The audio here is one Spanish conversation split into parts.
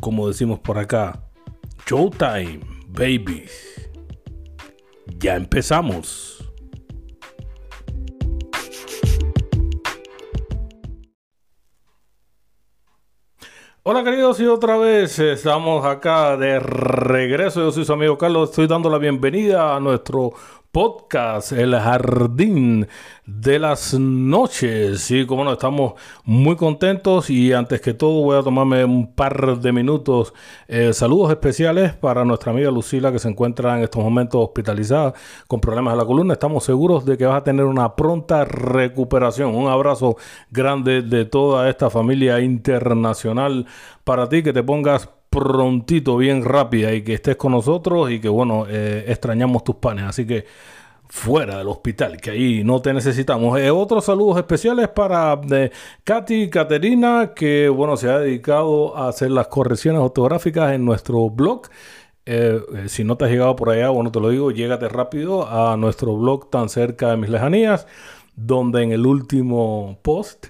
como decimos por acá, Showtime, babies. Ya empezamos. Hola queridos y otra vez estamos acá de regreso. Yo soy su amigo Carlos. Estoy dando la bienvenida a nuestro podcast El Jardín de las Noches. Y como no, estamos muy contentos y antes que todo voy a tomarme un par de minutos. Eh, saludos especiales para nuestra amiga Lucila que se encuentra en estos momentos hospitalizada con problemas de la columna. Estamos seguros de que vas a tener una pronta recuperación. Un abrazo grande de toda esta familia internacional para ti, que te pongas prontito, bien rápida y que estés con nosotros y que bueno, eh, extrañamos tus panes. Así que fuera del hospital, que ahí no te necesitamos. Eh, otros saludos especiales para eh, Katy Caterina, que bueno, se ha dedicado a hacer las correcciones ortográficas en nuestro blog. si no te has llegado por allá, bueno, te lo digo, llégate rápido a nuestro blog tan cerca de mis lejanías, donde en el último post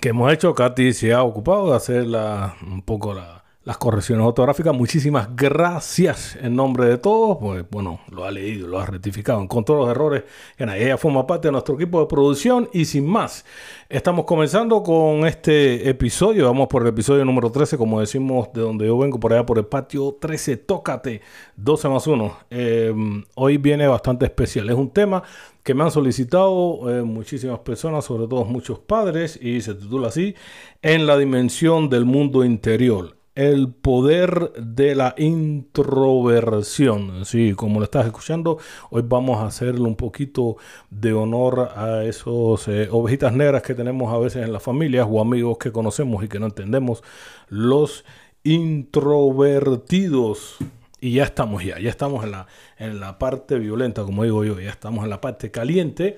que hemos hecho, Katy se ha ocupado de hacer la, un poco la, las correcciones ortográficas. Muchísimas gracias en nombre de todos. Pues bueno, lo ha leído, lo ha rectificado, encontró los errores. En ella forma parte de nuestro equipo de producción y sin más, estamos comenzando con este episodio. Vamos por el episodio número 13, como decimos, de donde yo vengo, por allá por el patio 13. Tócate, 12 más 1. Em, hoy viene bastante especial. Es un tema que me han solicitado eh, muchísimas personas, sobre todo muchos padres, y se titula así, En la dimensión del mundo interior el poder de la introversión. Sí, como lo estás escuchando, hoy vamos a hacerle un poquito de honor a esos eh, ovejitas negras que tenemos a veces en las familias o amigos que conocemos y que no entendemos, los introvertidos. Y ya estamos ya, ya estamos en la, en la parte violenta, como digo yo, ya estamos en la parte caliente.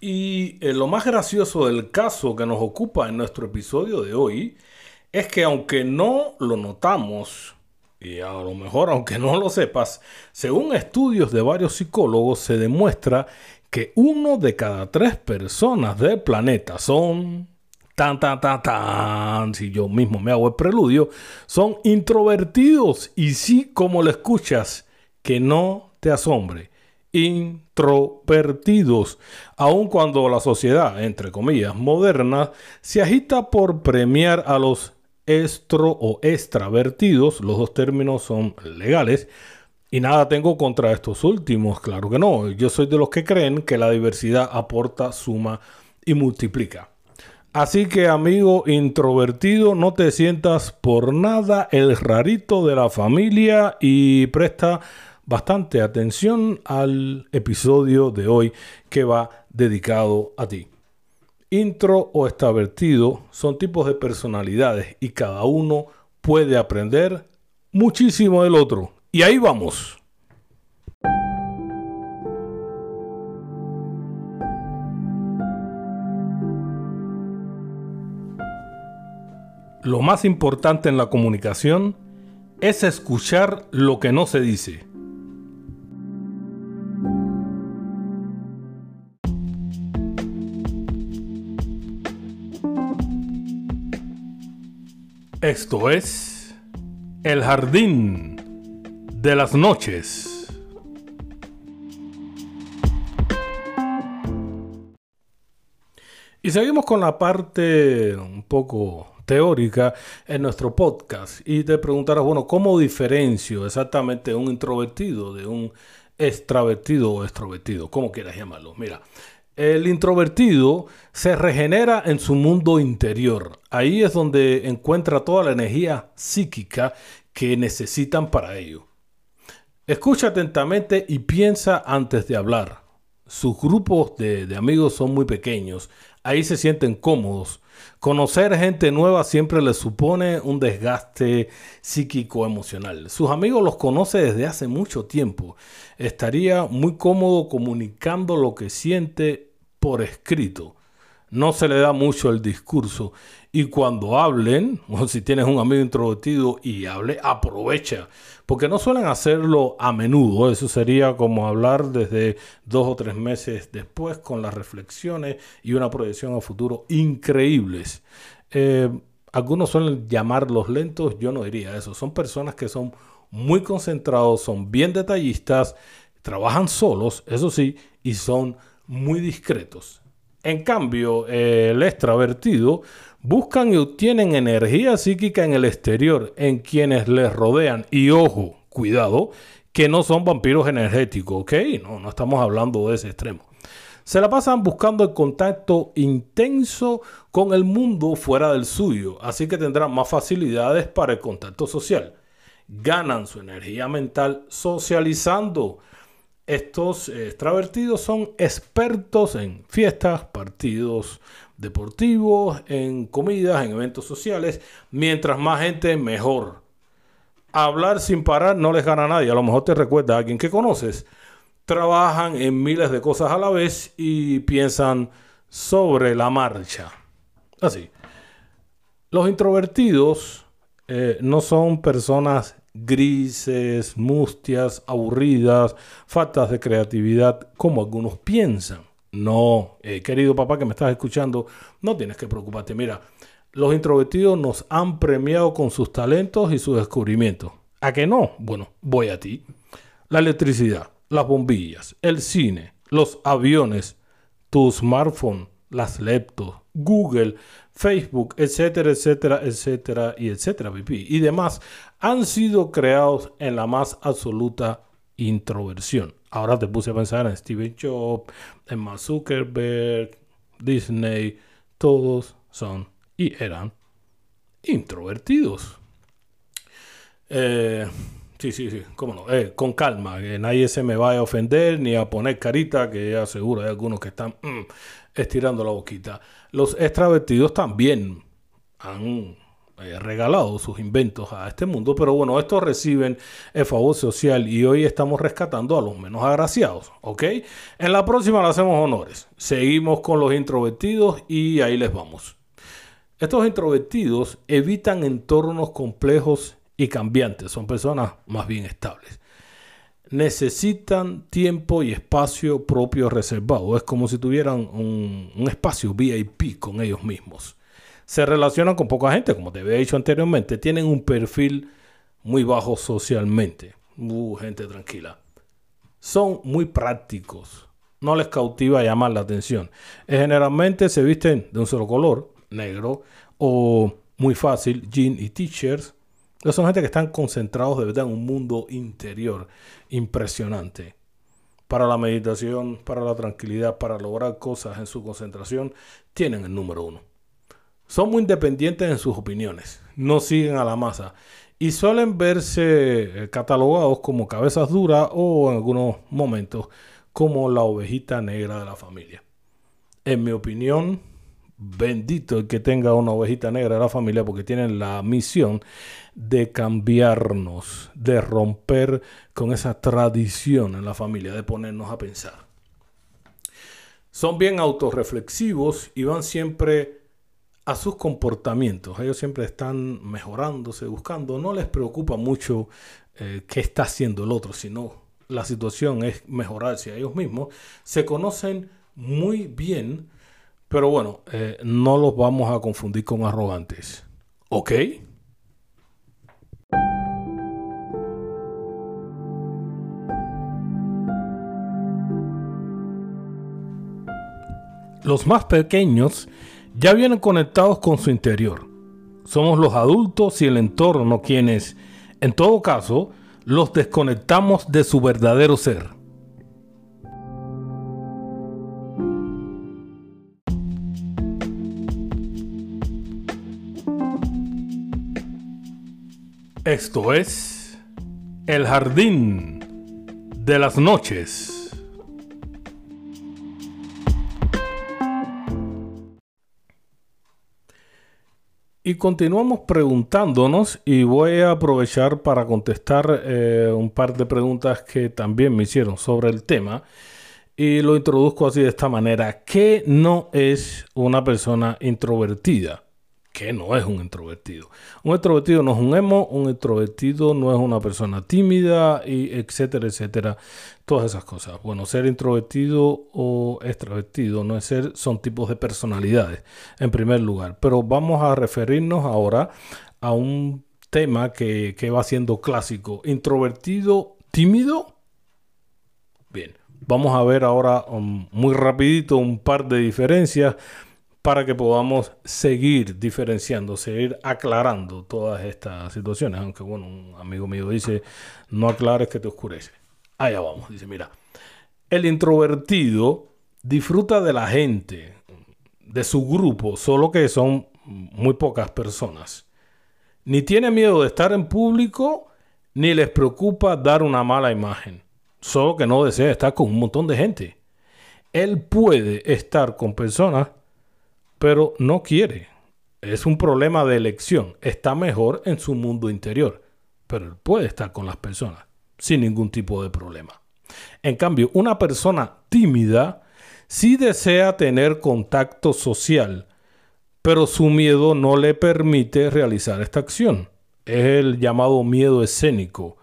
Y eh, lo más gracioso del caso que nos ocupa en nuestro episodio de hoy es que aunque no lo notamos, y a lo mejor aunque no lo sepas, según estudios de varios psicólogos se demuestra que uno de cada tres personas del planeta son tan tan tan tan, si yo mismo me hago el preludio, son introvertidos. Y sí como lo escuchas, que no te asombre, introvertidos, aun cuando la sociedad, entre comillas, moderna, se agita por premiar a los estro o extravertidos, los dos términos son legales, y nada tengo contra estos últimos, claro que no, yo soy de los que creen que la diversidad aporta, suma y multiplica. Así que amigo introvertido, no te sientas por nada el rarito de la familia y presta bastante atención al episodio de hoy que va dedicado a ti. Intro o extravertido son tipos de personalidades y cada uno puede aprender muchísimo del otro. Y ahí vamos. Lo más importante en la comunicación es escuchar lo que no se dice. Esto es El Jardín de las Noches. Y seguimos con la parte un poco teórica en nuestro podcast. Y te preguntarás, bueno, ¿cómo diferencio exactamente un introvertido de un extravertido o extrovertido? ¿Cómo quieras llamarlo? Mira, el introvertido se regenera en su mundo interior. Ahí es donde encuentra toda la energía psíquica que necesitan para ello. Escucha atentamente y piensa antes de hablar. Sus grupos de, amigos son muy pequeños. ahí se sienten cómodos. Conocer gente nueva siempre les supone un desgaste psíquico emocional. Sus amigos los conoce desde hace mucho tiempo. Estaría muy cómodo comunicando lo que siente por escrito. No se le da mucho el discurso. Y cuando hablen, o si tienes un amigo introvertido y hable, aprovecha. Porque no suelen hacerlo a menudo. Eso sería como hablar desde dos o tres meses después con las reflexiones y una proyección a futuro increíbles. Eh, algunos suelen llamarlos lentos. Yo no diría eso. Son personas que son muy concentrados, son bien detallistas, trabajan solos, eso sí, y son muy discretos. En cambio, el extravertido buscan y obtienen energía psíquica en el exterior, en quienes les rodean. Y ojo, cuidado, que no son vampiros energéticos, ¿ok? No, no estamos hablando de ese extremo. Se la pasan buscando el contacto intenso con el mundo fuera del suyo, así que tendrán más facilidades para el contacto social. Ganan su energía mental socializando, estos extravertidos son expertos en fiestas, partidos deportivos, en comidas, en eventos sociales. Mientras más gente, mejor. Hablar sin parar no les gana a nadie. A lo mejor te recuerda a alguien que conoces. Trabajan en miles de cosas a la vez y piensan sobre la marcha. Así. Los introvertidos eh, no son personas grises, mustias, aburridas, faltas de creatividad, como algunos piensan. No, eh, querido papá que me estás escuchando, no tienes que preocuparte. Mira, los introvertidos nos han premiado con sus talentos y sus descubrimientos. ¿A qué no? Bueno, voy a ti. La electricidad, las bombillas, el cine, los aviones, tu smartphone, las laptops, Google, Facebook, etcétera, etcétera, etcétera, y etcétera, y demás, han sido creados en la más absoluta introversión. Ahora te puse a pensar en Steven Jobs, en Mark Zuckerberg, Disney, todos son y eran introvertidos. Eh, sí, sí, sí, cómo no. Eh, con calma, que nadie se me vaya a ofender ni a poner carita, que ya seguro hay algunos que están mm, estirando la boquita. Los extravertidos también han eh, regalado sus inventos a este mundo, pero bueno, estos reciben el favor social y hoy estamos rescatando a los menos agraciados, ¿ok? En la próxima le hacemos honores. Seguimos con los introvertidos y ahí les vamos. Estos introvertidos evitan entornos complejos y cambiantes, son personas más bien estables necesitan tiempo y espacio propio reservado. Es como si tuvieran un, espacio VIP con ellos mismos. Se relacionan con poca gente, como te había dicho anteriormente. Tienen un perfil muy bajo socialmente. Uh, gente tranquila. Son muy prácticos. No les cautiva llamar la atención. Generalmente se visten de un solo color, negro, o muy fácil, jean y t-shirts son gente que están concentrados de verdad en un mundo interior impresionante. Para la meditación, para la tranquilidad, para lograr cosas en su concentración, tienen el número uno. Son muy independientes en sus opiniones, no siguen a la masa y suelen verse eh, catalogados como cabezas duras o en algunos momentos como la ovejita negra de la familia. En mi opinión, bendito el que tenga una ovejita negra de la familia porque tienen la misión de cambiarnos, de romper con esa tradición en la familia, de ponernos a pensar. Son bien autorreflexivos y van siempre a sus comportamientos. Ellos siempre están mejorándose, buscando. No les preocupa mucho eh, qué está haciendo el otro, sino la situación es mejorarse a ellos mismos. Se conocen muy bien, pero bueno, eh, no los vamos a confundir con arrogantes. ¿Ok? Los más pequeños ya vienen conectados con su interior. Somos los adultos y el entorno quienes, en todo caso, los desconectamos de su verdadero ser. Esto es El Jardín de las Noches. Y continuamos preguntándonos y voy a aprovechar para contestar eh, un par de preguntas que también me hicieron sobre el tema. Y lo introduzco así de esta manera. ¿Qué no es una persona introvertida? Que no es un introvertido. Un introvertido no es un emo, un introvertido no es una persona tímida, y etcétera, etcétera. Todas esas cosas. Bueno, ser introvertido o extrovertido no es ser, son tipos de personalidades, en primer lugar. Pero vamos a referirnos ahora a un tema que, que va siendo clásico. Introvertido, tímido. Bien, vamos a ver ahora um, muy rapidito un par de diferencias para que podamos seguir diferenciando, seguir aclarando todas estas situaciones. Aunque, bueno, un amigo mío dice, no aclares que te oscurece. Allá vamos, dice, mira, el introvertido disfruta de la gente, de su grupo, solo que son muy pocas personas. Ni tiene miedo de estar en público, ni les preocupa dar una mala imagen. Solo que no desea estar con un montón de gente. Él puede estar con personas pero no quiere. Es un problema de elección. Está mejor en su mundo interior, pero él puede estar con las personas sin ningún tipo de problema. En cambio, una persona tímida sí desea tener contacto social, pero su miedo no le permite realizar esta acción. Es el llamado miedo escénico.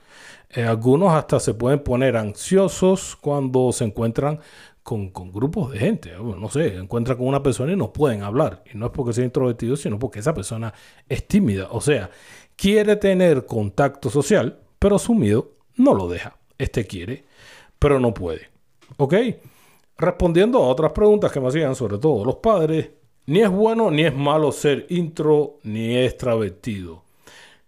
Eh, algunos hasta se pueden poner ansiosos cuando se encuentran con, grupos de gente. No sé, encuentra con una persona y no pueden hablar. Y no es porque sea introvertido, sino porque esa persona es tímida. O sea, quiere tener contacto social, pero su miedo no lo deja. Este quiere, pero no puede. ¿Ok? Respondiendo a otras preguntas que me hacían, sobre todo los padres, ni es bueno ni es malo ser intro ni extravertido.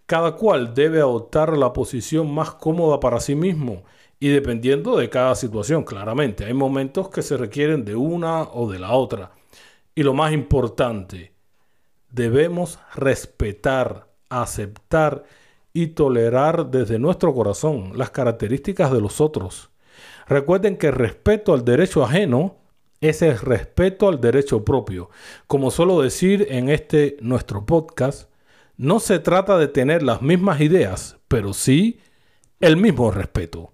Cada cual debe adoptar la posición más cómoda para sí mismo y dependiendo de cada situación, claramente. Hay momentos que se requieren de una o de la otra. Y lo más importante, debemos respetar, aceptar y tolerar desde nuestro corazón las características de los otros. Recuerden que respeto al derecho ajeno es el respeto al derecho propio. Como suelo decir en este nuestro podcast, no se trata de tener las mismas ideas, pero sí el mismo respeto.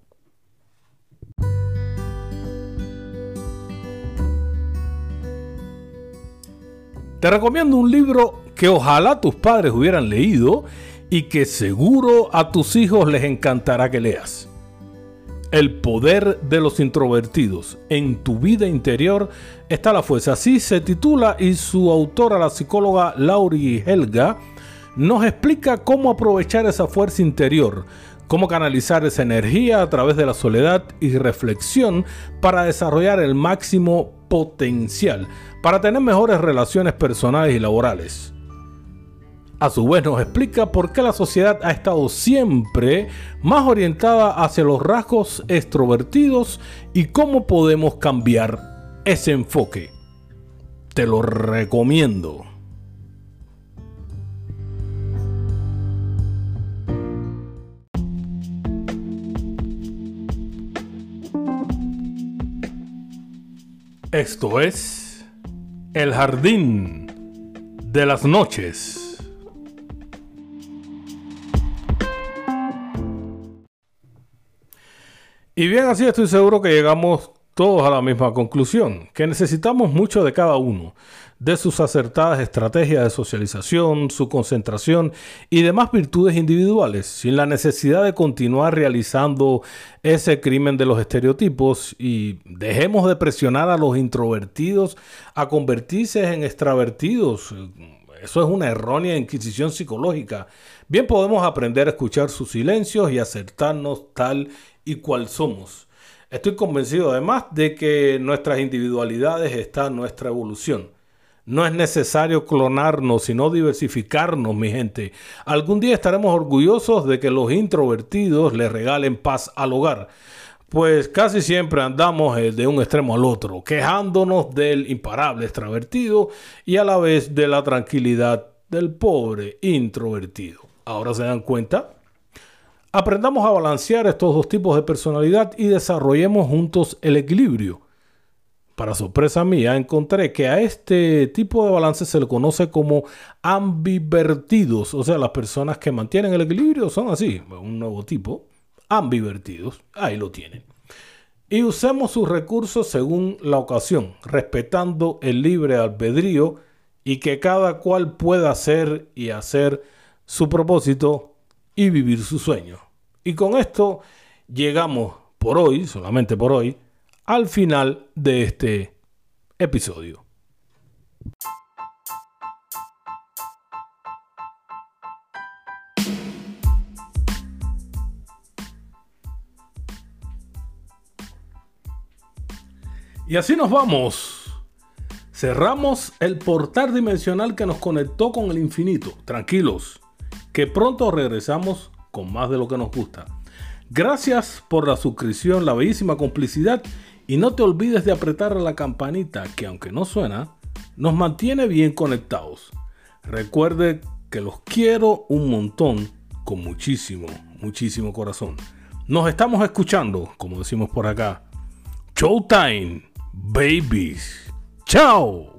Te recomiendo un libro que ojalá tus padres hubieran leído y que seguro a tus hijos les encantará que leas. El poder de los introvertidos. En tu vida interior está la fuerza. Así se titula y su autora, la psicóloga Lauri Helga, nos explica cómo aprovechar esa fuerza interior, cómo canalizar esa energía a través de la soledad y reflexión para desarrollar el máximo potencial para tener mejores relaciones personales y laborales. A su vez nos explica por qué la sociedad ha estado siempre más orientada hacia los rasgos extrovertidos y cómo podemos cambiar ese enfoque. Te lo recomiendo. Esto es El Jardín de las Noches. Y bien, así estoy seguro que llegamos todos a la misma conclusión, que necesitamos mucho de cada uno, de sus acertadas estrategias de socialización, su concentración y demás virtudes individuales, sin la necesidad de continuar realizando ese crimen de los estereotipos y dejemos de presionar a los introvertidos a convertirse en extravertidos. Eso es una errónea inquisición psicológica. Bien podemos aprender a escuchar sus silencios y aceptarnos tal y cual somos. Estoy convencido además de que nuestras individualidades está nuestra evolución. No es necesario clonarnos, sino diversificarnos, mi gente. Algún día estaremos orgullosos de que los introvertidos le regalen paz al hogar. Pues casi siempre andamos eh, de un extremo al otro, quejándonos del imparable extravertido y a la vez de la tranquilidad del pobre introvertido. ¿Ahora se dan cuenta? Aprendamos a balancear estos dos tipos de personalidad y desarrollemos juntos el equilibrio para sorpresa mía, encontré que a este tipo de balance se le conoce como ambivertidos. O sea, las personas que mantienen el equilibrio son así, un nuevo tipo, ambivertidos. Ahí lo tienen. Y usemos sus recursos según la ocasión, respetando el libre albedrío y que cada cual pueda hacer y hacer su propósito y vivir su sueño. Y con esto llegamos por hoy, solamente por hoy, al final de este episodio. Y así nos vamos. Cerramos el portal dimensional que nos conectó con el infinito. Tranquilos, que pronto regresamos con más de lo que nos gusta. Gracias por la suscripción, la bellísima complicidad y no te olvides de apretar la campanita que aunque no suena, nos mantiene bien conectados. Recuerde que los quiero un montón con muchísimo, muchísimo corazón. Nos estamos escuchando, como decimos por acá. Showtime, babies. Chao.